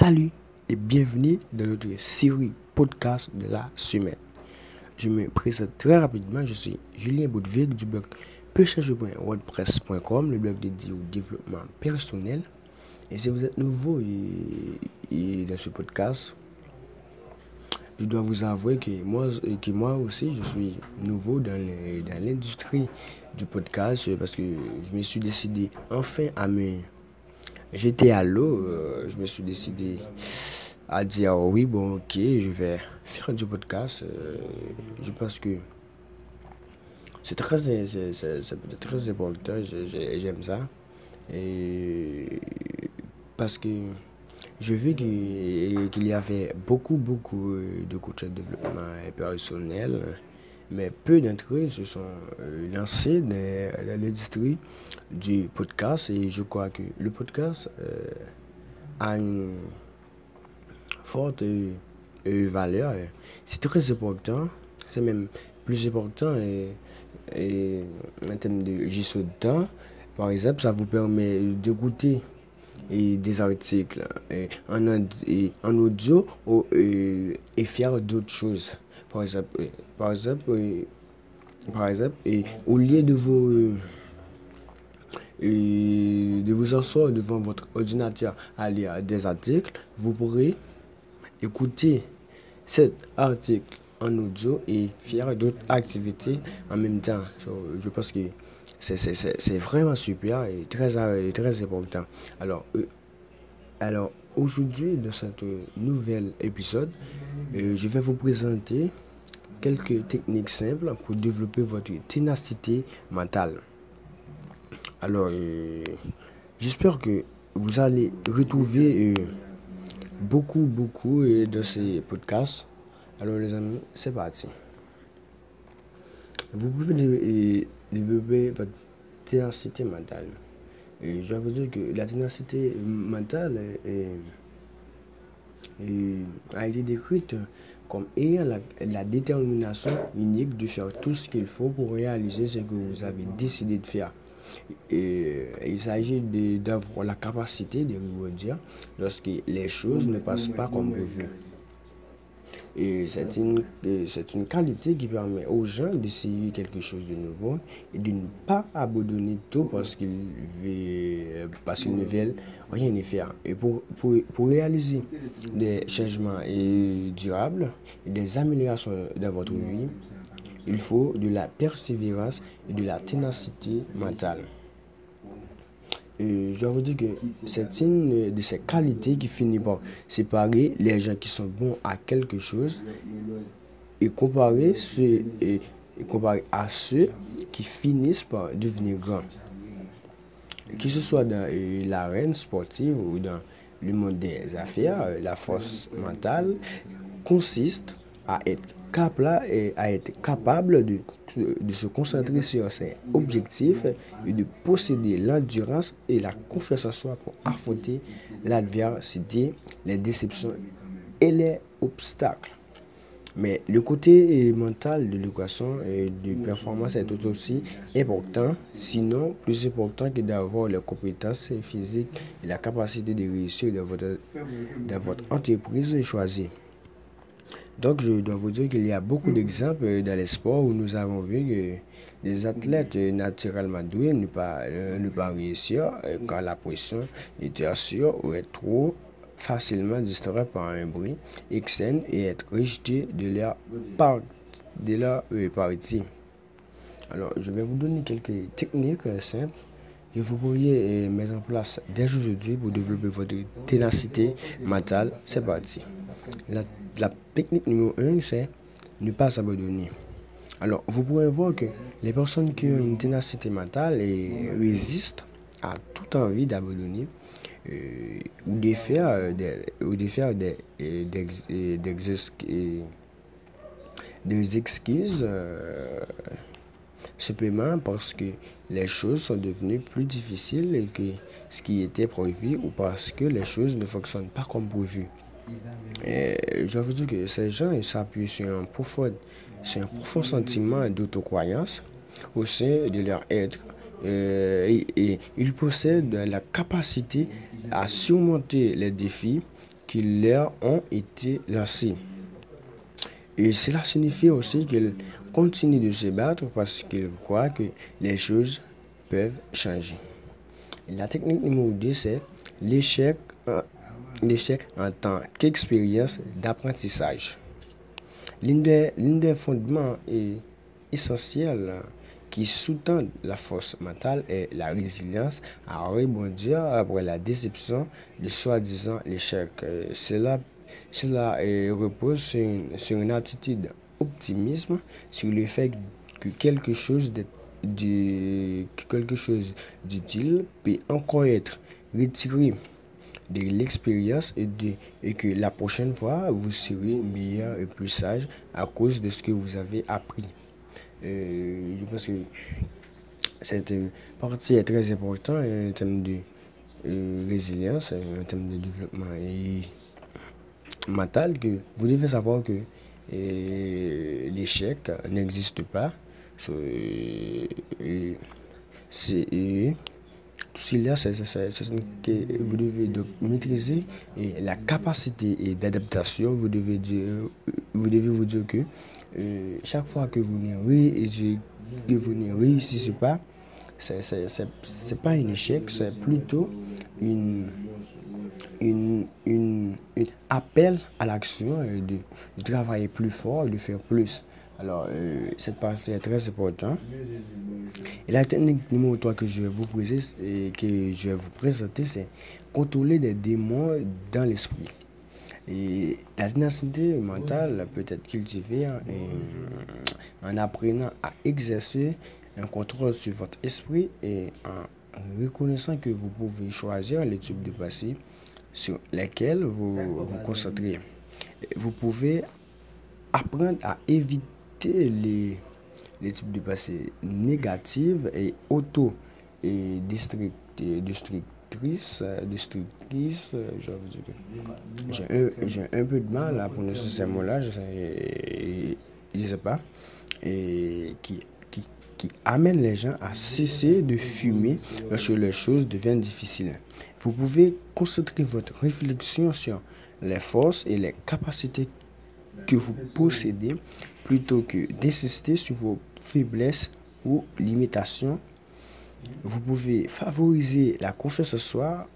Salut et bienvenue dans notre série podcast de la semaine. Je me présente très rapidement, je suis Julien Boudeville du blog pêchage.wordpress.com, le blog dédié au développement personnel. Et si vous êtes nouveau dans ce podcast, je dois vous avouer que moi aussi, je suis nouveau dans l'industrie du podcast parce que je me suis décidé enfin à me... J'étais à l'eau, euh, je me suis décidé à dire oui, bon, ok, je vais faire du podcast. Euh, je pense que c'est très, très important, j'aime ça. Et parce que je vu qu'il y avait beaucoup, beaucoup euh, de coachs de développement personnel, mais peu d'entre eux se sont euh, lancés dans l'industrie du podcast et je crois que le podcast euh, a une forte valeur. C'est très important, c'est même plus important en termes de gestion de temps. Par exemple, ça vous permet et des articles en, en audio et, faire d'autres choses. Par exemple, par exemple, par exemple au lieu de vous et de vous asseoir devant votre ordinateur à lire des articles, vous pourrez écouter cet article en audio et faire d'autres activités en même temps. je pense que c'est vraiment super et très, très important. Alors, euh, alors aujourd'hui, dans cet nouvel épisode, euh, je vais vous présenter quelques techniques simples pour développer votre ténacité mentale. Alors, euh, j'espère que vous allez retrouver beaucoup, beaucoup de ces podcasts. Alors, les amis, c'est parti. Vous pouvez développer votre ténacité mentale. Je vous dire que la ténacité mentale a été décrite comme ayant la, détermination unique de faire tout ce qu'il faut pour réaliser ce que vous avez décidé de faire. Et il s'agit d'avoir la capacité de vous dire lorsque les choses ne passent pas comme prévu. Et c'est une, qualité qui permet aux gens d'essayer quelque chose de nouveau et de ne pas abandonner tout parce qu'ils, parce qu'ils ne veulent rien y faire. Et pour, pour, pour réaliser des changements durables et des améliorations dans votre vie, il faut de la persévérance et de la ténacité mentale je dois vous dire que c'est une de ces qualités qui finit par séparer les gens qui sont bons à quelque chose et comparer, ceux, et, comparer à ceux qui finissent par devenir grands. Que ce soit dans euh, l'arène sportive ou dans le monde des affaires, euh, la force mentale consiste à être capable, à être capable de de se concentrer sur ses objectifs et de posséder l'endurance et la confiance en soi pour affronter l'adversité, les déceptions et les obstacles. Mais le côté mental de l'équation et de performance est tout aussi important, sinon plus important que d'avoir les compétences physiques et la capacité de réussir dans votre, dans votre entreprise choisie. Donc, je dois vous dire qu'il y a beaucoup d'exemples dans les sports où nous avons vu que des athlètes naturellement doués ne pas, euh, ne pas réussir euh, quand la pression était sûre ou être trop facilement distrait par un bruit externe et être rejeté de leur, part, de leur euh, partie. Alors, je vais vous donner quelques techniques simples que vous pourriez mettre en place dès aujourd'hui pour développer votre ténacité mentale. C'est parti. La technique numéro 1, c'est ne pas s'abandonner. Alors, vous pourrez voir que les personnes qui ont une ténacité mentale résistent à toute envie d'abandonner euh, ou de faire des, ou de faire des, des, excuses euh, simplement parce que les choses sont devenues plus difficiles que ce qui était prévu ou parce que les choses ne fonctionnent pas comme prévu. Et je vous dire que ces gens s'appuient sur un profond, un profond sentiment d'autocroyance au sein de leur être. Et, ils possèdent la capacité à surmonter les défis qui leur ont été lancés. Et cela signifie aussi qu'ils continuent de se battre parce qu'ils croient que les choses peuvent changer. la technique numéro 2, c'est l'échec, euh, l'échec en tant qu'expérience d'apprentissage. L'un des, fondements essentiels qui sous-tendent la force mentale est la résilience à rebondir après la déception de soi-disant l'échec. Euh, cela cela repose sur une, attitude optimisme, sur le fait que quelque chose quelque chose d'utile peut encore être retiré de l'expérience et, et que la prochaine fois, vous serez meilleur et plus sage à cause de ce que vous avez appris. Euh, je pense que cette partie est très importante en termes de euh, résilience, en termes de développement et mental que vous devez savoir que l'échec n'existe pas. C'est tout cela, c'est que vous devez maîtriser et la capacité d'adaptation. Vous devez dire, vous devez vous dire que euh, chaque fois que vous ne réussissez pas, c'est pas un échec, c'est plutôt une une, une, appel à l'action et de, travailler plus fort de faire plus. Alors, euh, cette partie est très importante. Et la technique numéro 3 que je vais vous présenter, et que je vais vous présenter, c'est contrôler des démons dans l'esprit. Et la ténacité mentale peut être cultivée en, en apprenant à exercer un contrôle sur votre esprit et en reconnaissant que vous pouvez choisir les types de passé sur lesquels vous vous concentrez. Vous pouvez apprendre à éviter les, les types de passé négatifs et auto et destructrices, destructrices, j'ai un, un, peu de mal à prononcer ces mots-là, je ne sais pas, et qui qui amène les gens à cesser de fumer lorsque les choses deviennent difficiles. Vous pouvez concentrer votre réflexion sur les forces et les capacités que vous possédez plutôt que d'insister sur vos faiblesses ou limitations. Vous pouvez favoriser la confiance en soi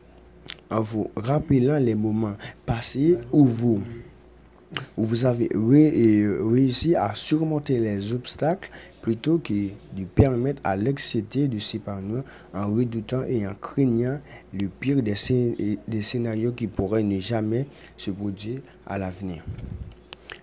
en vous rappelant les moments passés où vous où vous avez réussi à surmonter les obstacles plutôt que de permettre à l'excité de s'épanouir en redoutant et en craignant le pire des, des scénarios qui pourraient ne jamais se produire à l'avenir.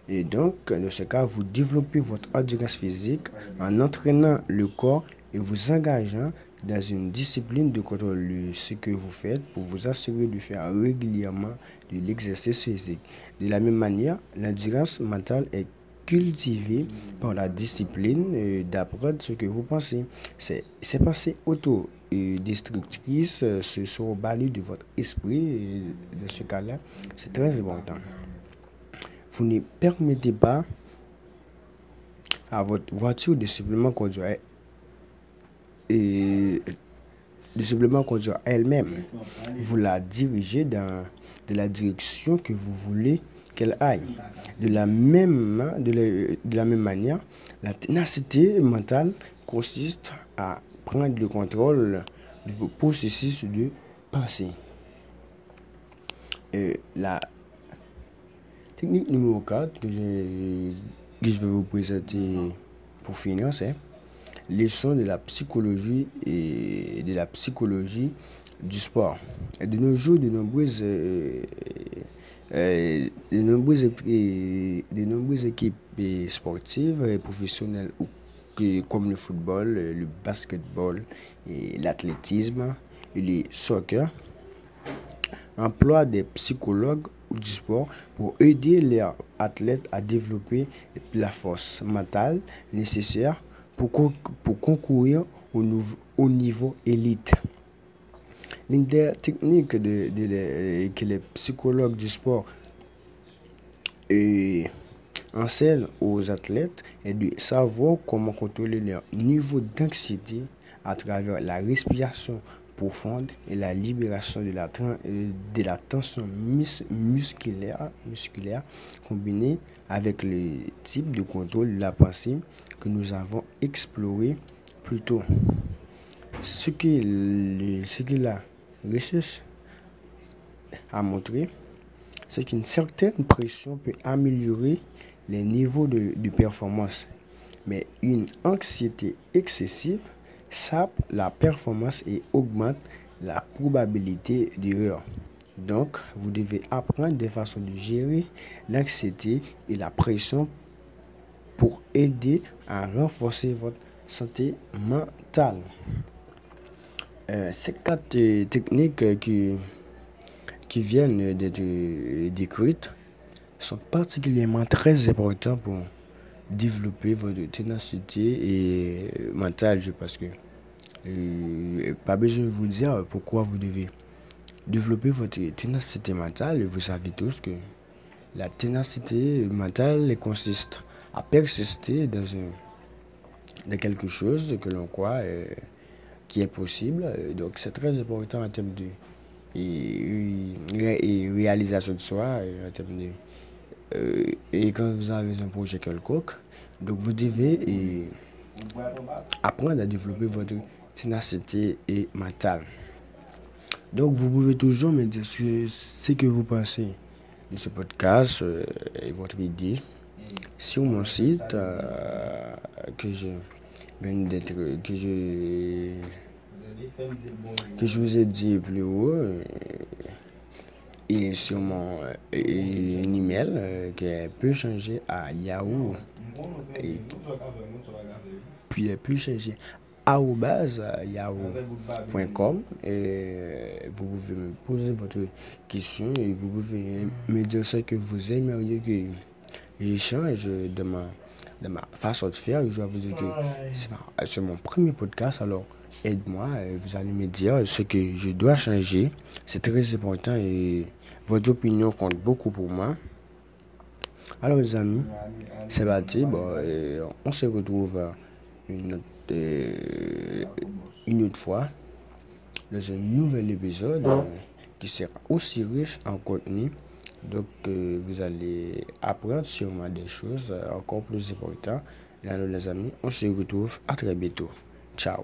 Et donc, dans ce cas, vous développez votre endurance physique en entraînant le corps et vous engageant dans une discipline de contrôle de ce que vous faites pour vous assurer de faire régulièrement de l'exercice physique. De la même manière, l'endurance mentale est cultivée par la discipline euh, d'apprendre ce que vous pensez. C'est pensées auto-destructrices euh, se sont balayées de votre esprit. Et dans ce cas-là, c'est très important. Vous ne permettez pas à votre voiture de simplement conduire et de simplement conduire elle-même. Vous la dirigez dans de la direction que vous voulez qu'elle aille. De la même, de la, même manière, la ténacité mentale consiste à prendre le contrôle du processus de pensée. Et la technique numéro 4 que, que je vais vous présenter pour finir, c'est leçon de la psychologie et de la psychologie du sport. Et de nos jours, de nombreuses, euh, de nombreuses, de nombreuses équipes sportives et professionnelles comme le football, le basketball, l'athlétisme et le soccer emploient des psychologues du sport pour aider leurs athlètes à développer la force mentale nécessaire pour, concourir au, niveau élite. L'une des techniques que les psychologues du sport enseignent aux athlètes est de savoir comment contrôler leur niveau d'anxiété à travers la respiration profonde et la libération de la, tension musculaire combinée avec le type de contrôle de la pensée que nous avons exploré plus tôt. Ce que, que la recherche a montré, c'est qu'une certaine pression peut améliorer les niveaux de, de performance, mais une anxiété excessive sape la performance et augmente la probabilité d'erreur. Donc, vous devez apprendre des façons de gérer l'anxiété et la pression pour aider à renforcer votre santé mentale. Euh, ces quatre euh, techniques euh, qui, qui viennent d'être décrites sont particulièrement très importantes pour développer votre ténacité et mentale, je pense que pas besoin de vous dire pourquoi vous devez développer votre ténacité mentale. Vous savez tous que la ténacité mentale consiste à persister dans, un, dans quelque chose que l'on croit qui est possible. Donc c'est très important en termes de et, réalisation de soi, en termes de euh, et quand vous avez un projet quelconque, donc vous devez apprendre à développer votre ténacité et mentale. Donc vous pouvez toujours me dire ce, que vous pensez de ce podcast euh, et votre idée sur mon site euh, que je que je que je vous ai dit plus haut et sur mon euh, email euh, qui peut changer à Yahoo. Puis elle peut changer à yahoo.com et vous pouvez me poser votre question et vous pouvez me dire ce que vous aimeriez que j'échange de ma, de ma façon de faire. Je vais vous dire que c'est mon premier podcast alors aide-moi, vous allez me dire ce que je dois changer. C'est très important et votre opinion compte beaucoup pour moi. Alors les amis, c'est parti. Bon, on se retrouve une autre, euh, une autre fois dans un nouvel épisode euh, qui sera aussi riche en contenu. Donc euh, vous allez apprendre sûrement des choses encore plus importantes. Alors les amis, on se retrouve à très bientôt. Ciao.